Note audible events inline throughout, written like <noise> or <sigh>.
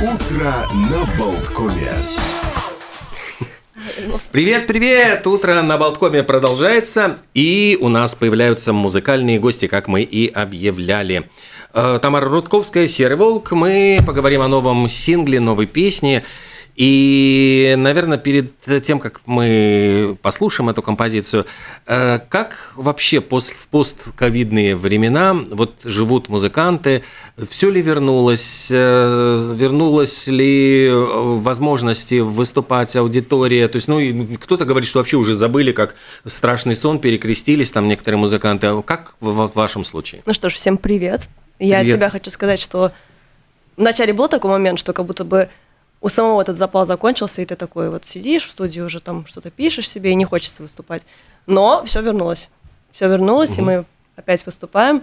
Утро на Болткоме. Привет, привет! Утро на Болткоме продолжается, и у нас появляются музыкальные гости, как мы и объявляли. Э, Тамара Рудковская, Серый Волк. Мы поговорим о новом сингле, новой песне. И, наверное, перед тем, как мы послушаем эту композицию, э, как вообще пост, в постковидные времена вот живут музыканты? Все ли вернулось? Э, вернулось ли возможности выступать аудитория? То есть, ну, кто-то говорит, что вообще уже забыли, как страшный сон, перекрестились там некоторые музыканты. А Как в, в вашем случае? Ну что ж, всем привет. Я Привет. от себя хочу сказать, что вначале был такой момент, что как будто бы у самого этот запал закончился, и ты такой вот сидишь в студии уже там что-то пишешь себе, и не хочется выступать. Но все вернулось. Все вернулось, и мы опять выступаем.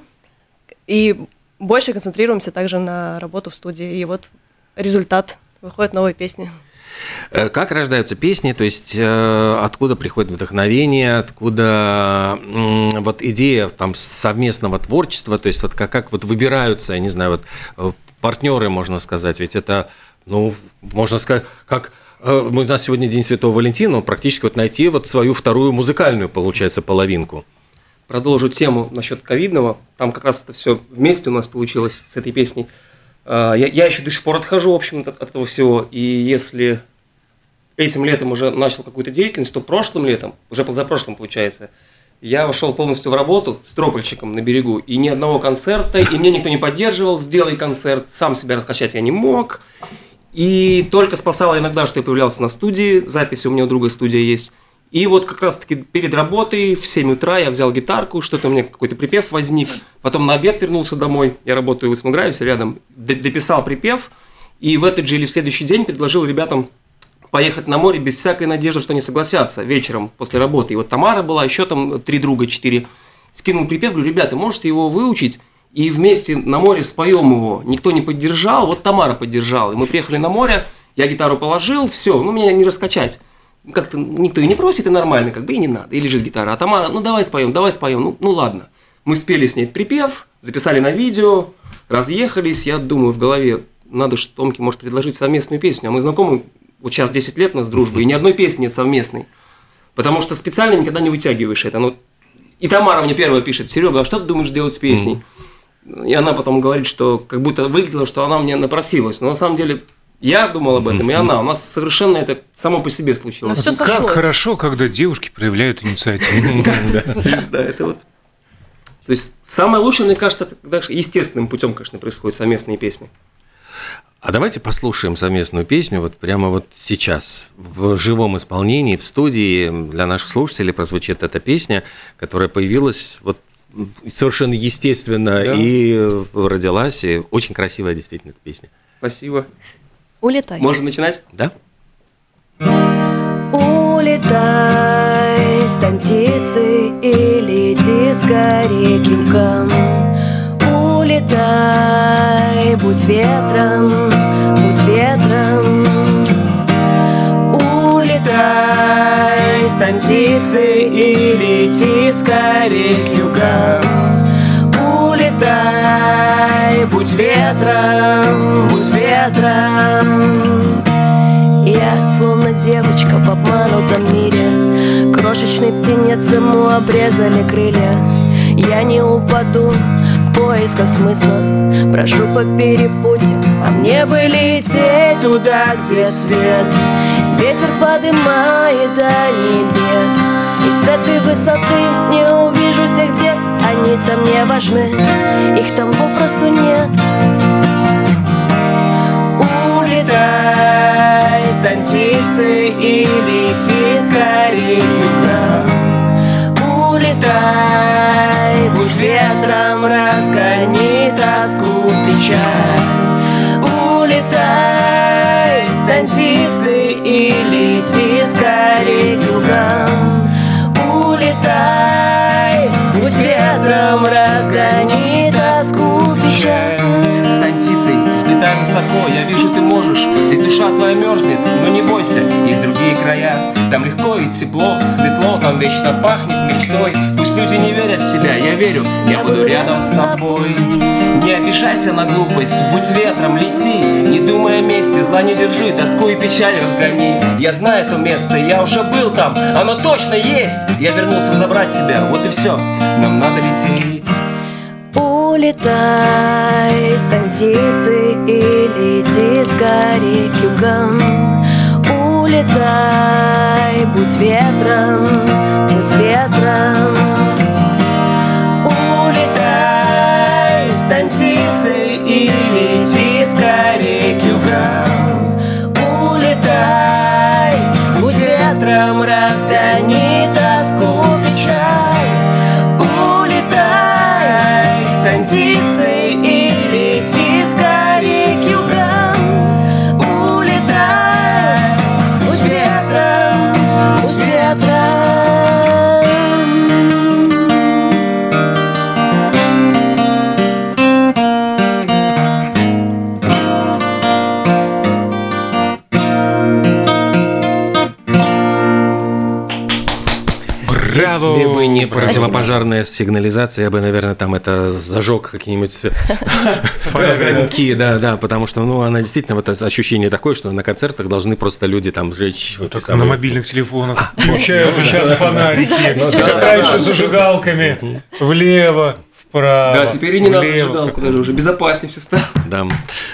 И больше концентрируемся также на работу в студии. И вот результат. Выходят новые песни. Э, Как рождаются песни, то есть э, откуда приходит вдохновение, откуда вот идея там совместного творчества, то есть вот как, как вот выбираются, я не знаю, вот э, партнеры, можно сказать, ведь это, ну, можно сказать, как э, у нас сегодня День Святого Валентина, практически вот найти вот свою вторую музыкальную, получается, половинку. продолжу тему насчет ковидного. Там как раз это все вместе у нас получилось с этой песней. А, Я, я еще до сих пор отхожу, в общем, от, от этого всего. И если этим летом уже начал какую-то деятельность, то прошлым летом, уже позапрошлым получается, я вошел полностью в работу с тропольщиком на берегу, и ни одного концерта, и мне никто не поддерживал, сделай концерт, сам себя раскачать я не мог. И только спасало иногда, что я появлялся на студии, записи у меня у друга студия есть. И вот как раз-таки перед работой в 7 утра я взял гитарку, что-то у меня какой-то припев возник. Потом на обед вернулся домой, я работаю в Исмагрависе рядом, дописал припев. И в этот же или в следующий день предложил ребятам поехать на море без всякой надежды, что они согласятся вечером после работы. И вот Тамара была, еще там три друга, четыре. Скинул припев, говорю, ребята, можете его выучить? И вместе на море споем его. Никто не поддержал, вот Тамара поддержала. И мы приехали на море, я гитару положил, все, ну меня не раскачать. Как-то никто и не просит, и нормально, как бы и не надо. И лежит гитара. А Тамара, ну давай споем, давай споем, ну, ну ладно. Мы спели с ней припев, записали на видео, разъехались. Я думаю в голове, надо же Томке, может, предложить совместную песню. А мы знакомы, вот сейчас 10 лет у нас дружбы, и ни одной песни нет совместной. Потому что специально никогда не вытягиваешь это. Ну, и Тамара мне первая пишет, Серега, а что ты думаешь делать с песней? И она потом говорит, что как будто выглядело, что она мне напросилась. Но на самом деле я думал об этом, и она. У нас совершенно это само по себе случилось. Всё Как сошлось. хорошо, когда девушки проявляют инициативу. <laughs> Да, это вот. То есть самое лучшее, мне кажется, когда естественным путем, конечно, происходят совместные песни. А давайте послушаем совместную песню вот прямо вот сейчас в живом исполнении в студии для наших слушателей прозвучит эта песня, которая появилась вот совершенно естественно Да. и э, родилась и очень красивая действительно эта песня, Спасибо. Улетай. Можно начинать? да? Улетай, стань птицей и лети скорее к югам. Улетай, будь ветром, будь ветром. Улетай, птицей и лети скорее к югам. Улетай, будь ветром, будь ветром. Я словно девочка в обманутом мире Крошечный птенец ему обрезали крылья Я не упаду в поисках смысла Прошу по перепутью, а мне бы лететь туда, где свет Ветер подымает до небес И с этой высоты не увижу тех бед Они там не важны, их там попросту нет Улетай, стань птицей и лети скорее югам. Улетай, будь ветром, разгони тоску, печаль. Там легко и тепло, светло, там вечно пахнет мечтой. Пусть люди не верят в себя, я верю, я буду рядом с тобой. Не обижайся на глупость, будь ветром, лети. Не думай о месте, тела не держи, тоску и печаль разгони. Я знаю то место, я уже был там, оно точно есть. Я вернулся забрать тебя, вот и все, нам надо лететь. Улетай, стань птицей и лети скорее к югам Улетай, будь ветром, будь ветром. Улетай, стань птицей и лети скорее к югам Улетай, будь ветром, разгони противопожарная сигнализация, я бы, наверное, там это зажег какие-нибудь <laughs> огоньки, да, да, потому что, ну, она действительно, вот ощущение такое, что на концертах должны просто люди там Так на мобильных телефонах включают сейчас фонарики. Как раньше зажигалками. Влево, вправо. Да, теперь и не надо зажигалку даже, уже безопаснее все стало Да,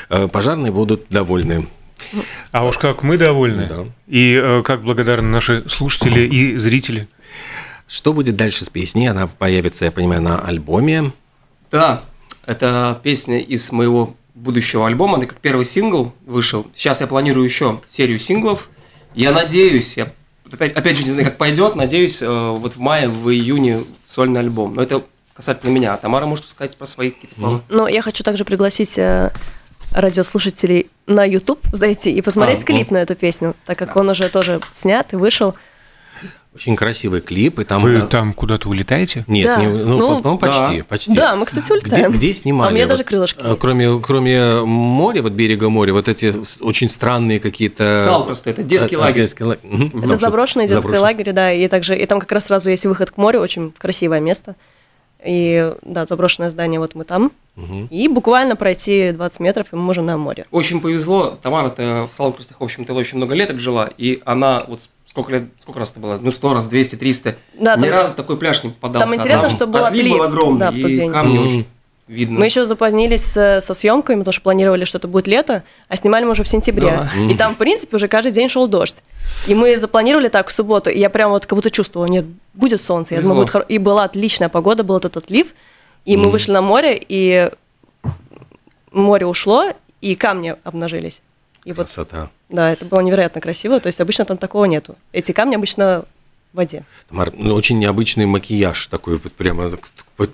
Э, пожарные будут довольны. А уж как мы довольны. Да. И э, как благодарны наши слушатели и зрители. Что будет дальше с песней? Она появится, я понимаю, на альбоме. Да, это песня из моего будущего альбома, это как первый сингл вышел. Сейчас я планирую еще серию синглов. Я надеюсь, я опять, опять же не знаю, как пойдет, надеюсь, э, вот в мае, в июне сольный альбом. Но это касательно меня. А Тамара может сказать про свои какие-то планы. Но я хочу также пригласить э, радиослушателей на YouTube зайти и посмотреть А, клип на эту песню, так как он уже тоже снят и вышел. Очень красивый клип, и там... Вы э, там куда-то улетаете? Нет, Да, не- ну, ну, по- по-моему, почти, да. почти. Да, мы, кстати, Где, улетаем. где снимали? А у меня Вот, даже крылышки э, есть. Кроме, кроме моря, вот берега моря, вот эти очень странные какие-то... Сал просто, это детский Э, э, лагерь. детский лагерь. Там Это что- заброшенный детский заброшенный. лагерь, да, и также и там как раз сразу есть выход к морю, очень красивое место. И да, заброшенное здание, вот мы там. Мгм. И буквально пройти 20 метров, и мы можем на море. Очень повезло. Тамара-то в Салкрустах, в общем-то, очень много лет жила, и она вот сколько лет, сколько раз это было? Ну, сто раз, 200, 300. Да, Ни там- разу такой пляж не попадался. Там интересно, А что был отлив отлив, был огромный, да, в тот и день. камни Мгм. очень видно. Мы еще запозднились со, со съемками, потому что планировали, что это будет лето, а снимали мы уже в сентябре. Да. И там, в принципе, уже каждый день шел дождь. И мы запланировали так в субботу, и я прям вот как будто чувствовала, нет, будет солнце. Я думала, Повезло. будет хоро- И была отличная погода, был этот отлив. И мы вышли на море, и море ушло, и камни обнажились. И вот, Красота. Да, это было невероятно красиво. То есть обычно там такого нету. Эти камни обычно в воде. Тамар, ну, очень необычный макияж такой, вот прямо,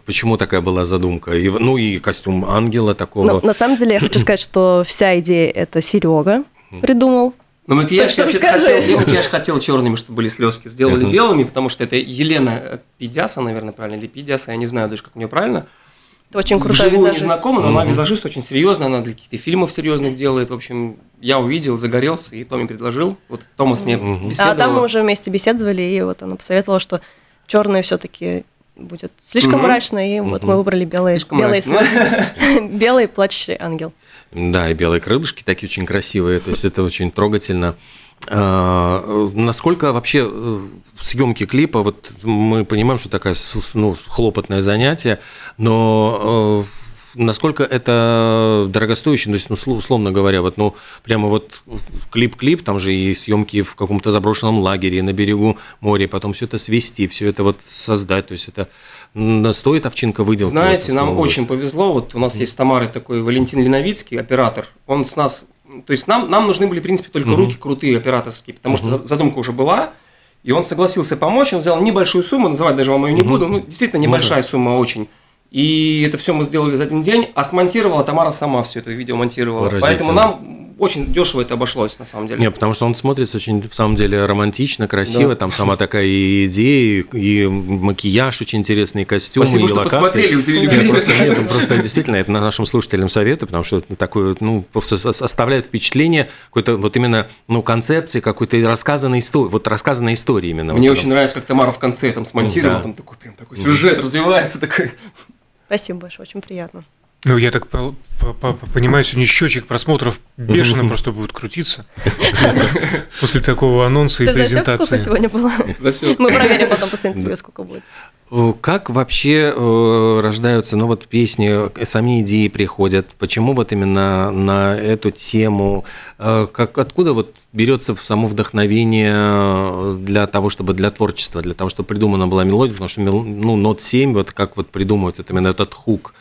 почему такая была задумка? И, ну и костюм ангела такого. Но на самом деле я хочу сказать, что вся идея это Серега придумал. Но макияж Так я вообще хотел, я макияж хотел черными, чтобы были слезки. Сделали белыми, потому что это Елена Пидяса, наверное, правильно, или Пидяса, я не знаю даже, как у нее правильно. Это очень крутой Вживую не визажист. знакома, но она визажист очень серьезная, она для каких-то фильмов серьезных делает. В общем, я увидел, загорелся, и Томи предложил. Вот Томас мне Мгм. беседовал. А там мы уже вместе беседовали, и вот она посоветовала, что черные все-таки будет слишком мрачно, и вот мы выбрали белые, Слишком белые <laughs> белый плачущий ангел. Да, и белые крылышки такие очень красивые, то есть это очень трогательно. А, э, насколько вообще съемки клипа, вот мы понимаем, что такая с- ну, хлопотное занятие, но э, насколько это дорогостоящее, то есть, ну, сло- условно говоря, вот, ну, прямо вот клип-клип, там же и съемки в каком-то заброшенном лагере на берегу моря, потом все это свести, все это вот создать, то есть это стоит овчинка выделки. Знаете, вот, нам условно. очень повезло. Вот у нас есть с Тамарой такой Валентин Леновицкий, оператор. Он с нас... То есть нам, нам нужны были, в принципе, только руки крутые операторские, потому что за- задумка уже была. И он согласился помочь, он взял небольшую сумму, называть даже вам ее не буду, ну, действительно небольшая сумма очень. И это все мы сделали за один день, а смонтировала Тамара сама все это видео монтировала. Поэтому нам очень дешево это обошлось, на самом деле. Не, потому что он смотрится очень, в самом деле, романтично, красиво. Да. Там сама такая и идея, и, макияж очень интересный, и костюмы, Спасибо, и что локации. посмотрели, Нет, время. просто, нет, ну, просто действительно, это нашим слушателям советую, потому что это такое, ну, просто оставляет впечатление какой-то вот именно, ну, концепции, какой-то рассказанной истории, вот рассказанной истории именно. Мне Вот очень нравится, как Тамара в конце там смонтировала, Да. там такой прям такой сюжет развивается такой. Спасибо большое, очень приятно. Ну, я так по- по- по- понимаю, сегодня счетчик просмотров бешено просто будет крутиться <laughs> после такого анонса и засек, сколько презентации. сегодня было? Мы проверим потом после интервью, сколько будет. Как вообще э, рождаются, ну вот песни, сами идеи приходят? Почему вот именно на эту тему? Э, Как, откуда вот берется само вдохновение э, для того, чтобы для творчества, для того, чтобы придумана была мелодия? Потому что ну, нот 7, вот как вот придумывать вот именно этот хук?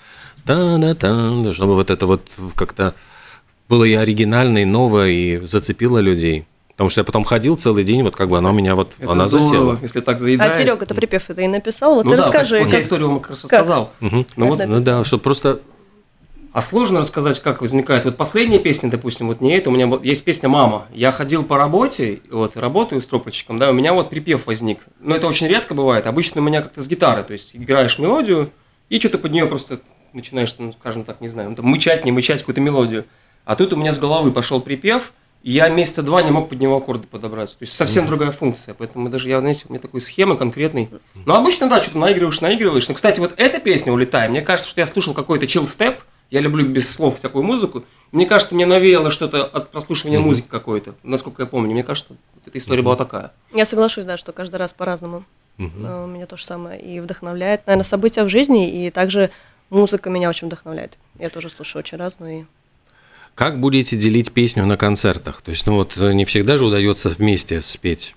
Та да та чтобы вот это вот как-то было и оригинально, и новое, и зацепило людей. Потому что я потом ходил целый день, вот как бы она у меня вот, Это она здорово, засела. если так А заедает. Серега, ты припев это и написал, вот Ну ты да, расскажи. Вот я как- историю вам как раз Как? рассказал. Мгм. Ну вот, Как Ну да, что просто А сложно рассказать, как возникает. Вот последняя песня, допустим, вот не это, у меня вот есть песня «Мама». Я ходил по работе, вот, работаю стропольщиком, да, у меня вот припев возник. Но это очень редко бывает. Обычно у меня как-то с гитары, то есть играешь мелодию, и что-то под нее просто начинаешь, ну, скажем так, не знаю, ну, там, мычать, не мычать какую-то мелодию. А тут у меня с головы пошел припев, и я месяца два не мог под него аккорды подобрать. То есть совсем другая функция. Поэтому даже я, знаете, у меня такой схемы конкретной. Но обычно, да, что-то наигрываешь, наигрываешь. Но, кстати, вот эта песня «Улетай», мне кажется, что я слушал какой-то chill степ, я люблю без слов всякую музыку. Мне кажется, мне навеяло что-то от прослушивания музыки какой-то, насколько я помню. Мне кажется, вот эта история была такая. Я соглашусь, да, что каждый раз по-разному. А, У меня то же самое. И вдохновляет, наверное, события в жизни, и также музыка меня очень вдохновляет. Я тоже слушаю очень разную. и- Как будете делить песню на концертах? То есть, ну вот не всегда же удается вместе спеть.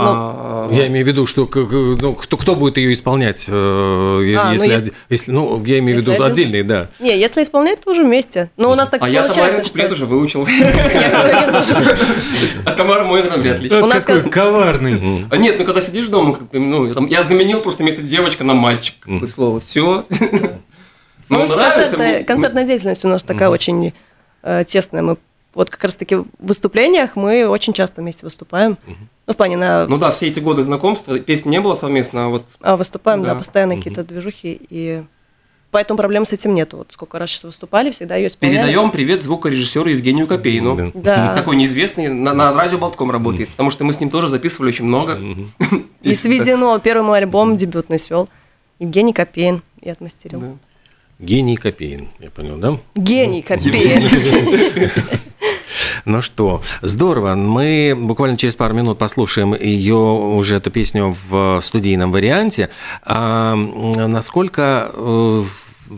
А, Я имею в виду, что ну, кто, кто будет ее исполнять, э, А, ну, если, если- если- ну, я имею в если виду один? отдельные, да. Не, если исполнять, то уже вместе. Но у нас так а я получается, Тамарин что... куплет уже выучил. <laughs> Я А Тамара мой наверное, вряд ли. У нас какой как- коварный. А нет, ну когда сидишь дома, ну, там, я заменил просто вместо девочка на мальчик, слово. Все. <laughs> Ну, Ну, нравится. концертная деятельность у нас такая очень э, тесная. Мы вот как раз-таки в выступлениях мы очень часто вместе выступаем. Ну, в плане на Ну да, все эти годы знакомства, песни не было совместно, а вот а, выступаем, да, Да. постоянно какие-то движухи, и поэтому проблем с этим нет. Вот сколько раз сейчас выступали, всегда ее исполняем. передаем привет звукорежиссеру Евгению Копейну. Да. Такой неизвестный, на, над радио Болтком работает, потому что мы с ним тоже записывали очень много. <laughs> И сведено первый мой альбом дебютный свел. Евгений Копейн и отмастерил. Да. Гений Копейн, я понял, да? Гений Копейн. Ну что, здорово. Мы буквально через пару минут послушаем ее уже эту песню в студийном варианте. А насколько э,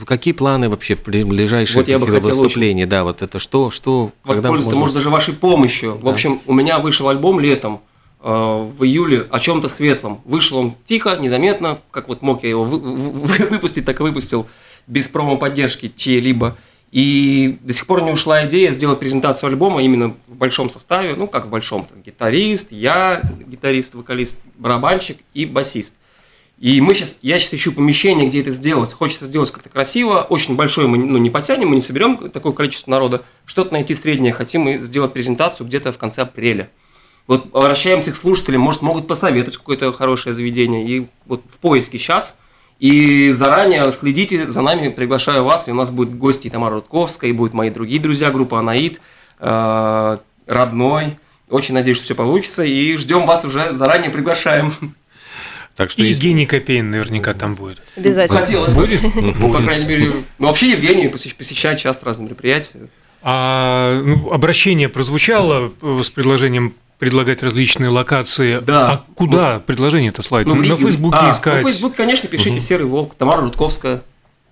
какие планы вообще в ближайшие Вот я бы хотел выступления? Да, вот это что, что, Воспользоваться, можно- может, даже вашей помощью. В общем, у меня вышел альбом летом, э, в июле, о чем-то светлом. Вышел он тихо, незаметно, как вот мог я его вы- вы- выпустить, так и выпустил, без промо-поддержки чьей-либо. И до сих пор не ушла идея сделать презентацию альбома именно в большом составе, ну как в большом, там, гитарист, я, гитарист, вокалист, барабанщик и басист. И мы сейчас, я сейчас ищу помещение, где это сделать. Хочется сделать как-то красиво, очень большое мы ну, не потянем, мы не соберем такое количество народа. Что-то найти среднее, хотим мы сделать презентацию где-то в конце апреля. Вот обращаемся к слушателям, может, могут посоветовать какое-то хорошее заведение. И вот в поиске сейчас. И заранее следите за нами, приглашаю вас. И у нас будет гости Тамара Рудковская, и будут мои другие друзья, группа Анаид, э, Родной. Очень надеюсь, что все получится. И ждем вас уже, заранее приглашаем. Так что И если- Евгений Копейн наверняка там будет. Обязательно. Хотелось бы. Будет? Ну, по крайней мере, ну, вообще Евгений посещ- посещает часто разные мероприятия. А ну, обращение прозвучало э, с предложением предлагать различные локации. Да. А куда предложение-то слать? Ну, на Фейсбуке А, искать. Ну, в Фейсбуке, конечно, пишите «Серый волк», Тамара Рудковская.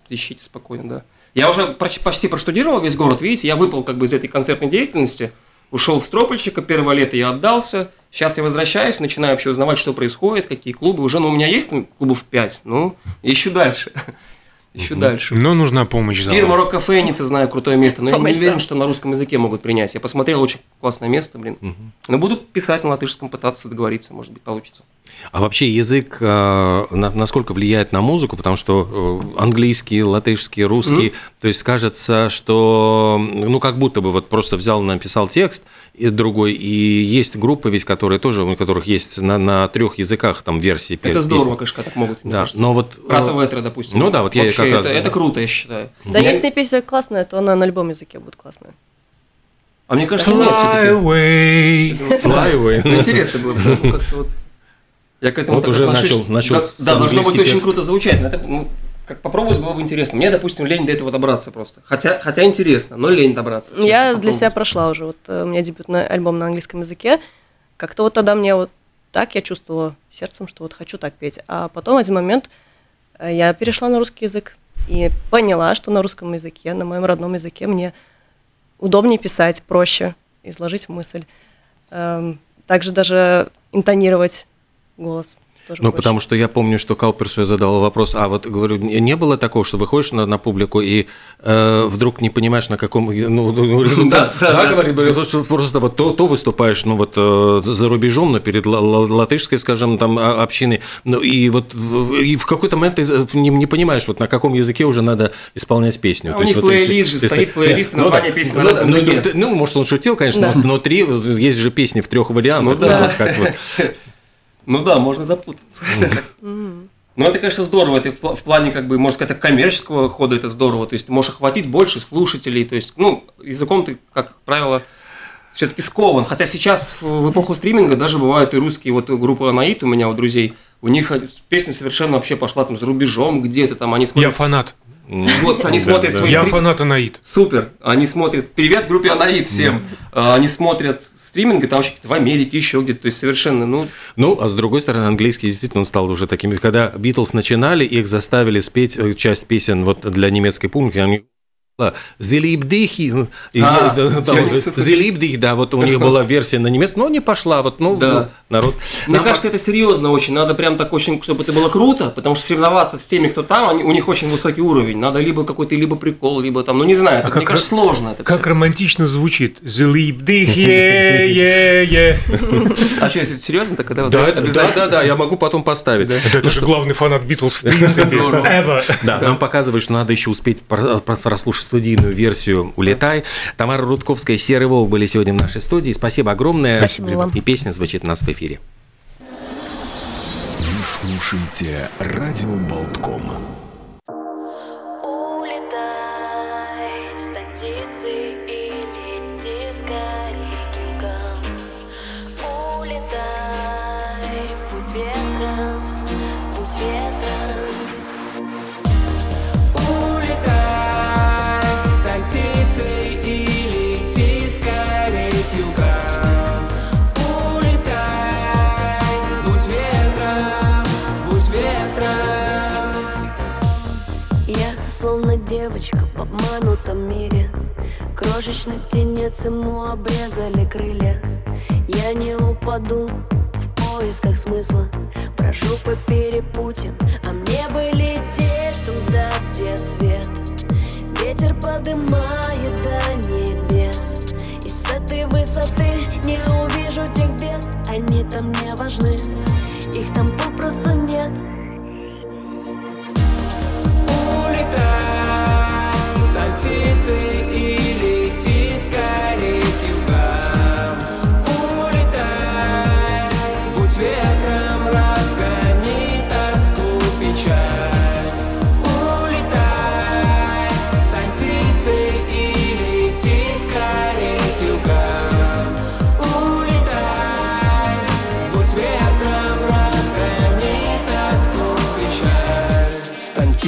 Ищите спокойно, да. Я уже почти проштудировал весь город, видите, я выпал как бы из этой концертной деятельности, ушел в Стропольщика, первое лето я отдался, сейчас я возвращаюсь, начинаю вообще узнавать, что происходит, какие клубы. Уже, ну, у меня есть клубов 5, ну, ищу дальше. Ищу дальше. Но нужна помощь зала. Фирма Рок Кафейница, знаю, крутое место, но я Помощь не уверен, что на русском языке могут принять. Я посмотрел, очень классное место, блин. Но буду писать на латышском, пытаться договориться, может быть, получится. А вообще язык э, на- насколько влияет на музыку, потому что э, английский, латышский, русский, то есть кажется, что ну как будто бы вот просто взял, написал текст и другой, и есть группы ведь, которые тоже, у которых есть на, на трех языках там версии. Это здорово, песен. конечно, так могут. мне Да, кажется. но вот... э, Брата Ветра, допустим. Ну да, вот я как раз, это, круто, я считаю. Да, Я- если песня классная, то она на любом языке будет классная. А мне кажется, нет, Fly все-таки. <laughs> away. Fly away. Интересно было бы. ну, как-то вот. Я к этому Вот так уже начал- начал Да, Да, должно быть английский очень текст. круто звучать. но это, ну, как попробовать было бы интересно. Мне, допустим, лень до этого добраться просто. Хотя, хотя интересно, но лень добраться. честно, Я для попробовать. себя прошла уже. Вот э, у меня дебютный альбом на английском языке. Как-то вот тогда мне вот так я чувствовала сердцем, что вот хочу так петь. А потом в один момент э, я перешла на русский язык и поняла, что на русском языке, на моем родном языке мне удобнее писать, проще изложить мысль. Эм, Также даже интонировать голос. Тоже Ну, потому что я помню, что Кауперсу я задал вопрос, а вот, говорю, не не было такого, что выходишь на, на публику и э, вдруг не понимаешь, на каком... Ну, ну, <laughs> да, да, говорит, говорит, что просто вот то, то выступаешь, ну, вот э, за рубежом, но перед ла- ла- латышской, скажем, там, а- общиной, ну, и вот в- и в какой-то момент ты э, не, не понимаешь, вот на каком языке уже надо исполнять песню. А То у них вот если- плейлист же, если- стоит плейлист, Нет, ну название песни на Ну разном ну, языке. ну, Ну, может, он шутил, конечно, Да. но внутри есть же песни в трех вариантах. Ну как вот. <laughs> Ну да, можно запутаться. Но это, конечно, здорово. Это в пла- в плане, как бы, можно сказать, коммерческого хода это здорово. То есть ты можешь охватить больше слушателей. То есть, ну, языком ты, как правило, все-таки скован. Хотя сейчас в в эпоху стриминга даже бывают и русские, вот группа Анаит у меня у друзей, у них песня совершенно вообще пошла там за рубежом где-то там, они Я смотрят, фанат. вот, они смотрят свои Я фанат Анаит. Супер. Они смотрят. Привет группе Анаит всем. А, Они смотрят стриминг, и там вообще в Америке, еще где-то. То есть совершенно, ну, Ну, а с другой стороны, английский действительно он стал уже таким. Когда Битлз начинали, их заставили спеть э, часть песен вот для немецкой публики. Они Зелибдихи, А, слышал. Зелибдих, да, вот у них была версия на немецком, но не пошла, вот, ну, Да. ну, народ. Мне Нам кажется, это серьезно очень. Надо прям так очень, чтобы это было круто, потому что соревноваться с теми, кто там, они, у них очень высокий уровень. Надо либо какой-то либо прикол, либо там, ну не знаю, это, как мне кажется, ра- сложно. Это Как всё. романтично звучит. Зелип дых, е е е А что, если это серьезно, то когда Да, это да, да, да, я могу потом поставить. Это же главный фанат Битлз в принципе. <laughs> Да, нам показывают, что надо еще успеть про- про- прослушать студийную версию «Улетай». Тамара Рудковская и Серый Волк были сегодня в нашей студии. Спасибо огромное. Спасибо вам. И песня звучит у нас в эфире. Вы слушаете радио Болтком. Улетай, Крошечный птенец ему обрезали крылья. Я не упаду в поисках смысла. Прошу по перепутьям, а мне бы лететь туда, где свет. Ветер подымает до небес. И с этой высоты не увижу тех бед. Они там не важны, их там попросту нет. Улетай, стань птицей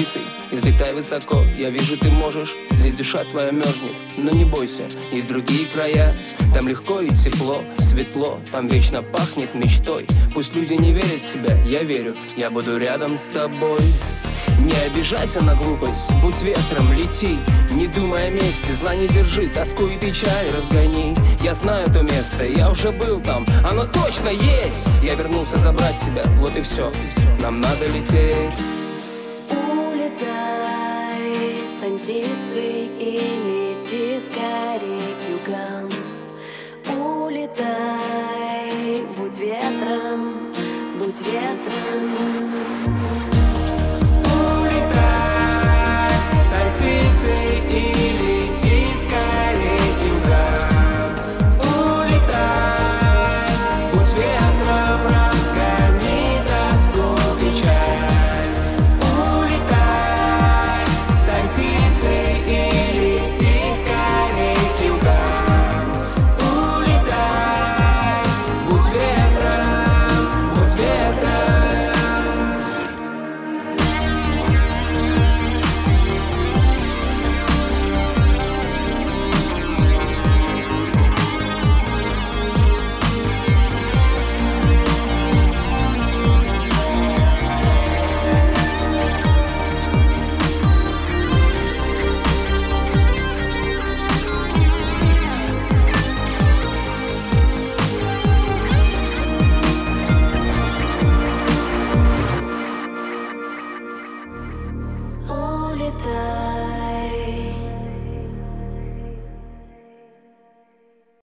птицей, излетай высоко Я вижу, ты можешь, здесь душа твоя мерзнет Но не бойся, есть другие края. Там легко и тепло, светло Там вечно пахнет мечтой. Пусть люди не верят в себя, я верю Я буду рядом с тобой. Не обижайся на глупость, будь ветром, лети. Не думай о месте, зла не держи, тоску и печаль разгони. Я знаю то место, я уже был там, оно точно есть. Я вернулся забрать себя, вот и все, нам надо лететь стань птицей и лети скорей к югам. Улетай, будь ветром, будь ветром. Улетай, стань птицей и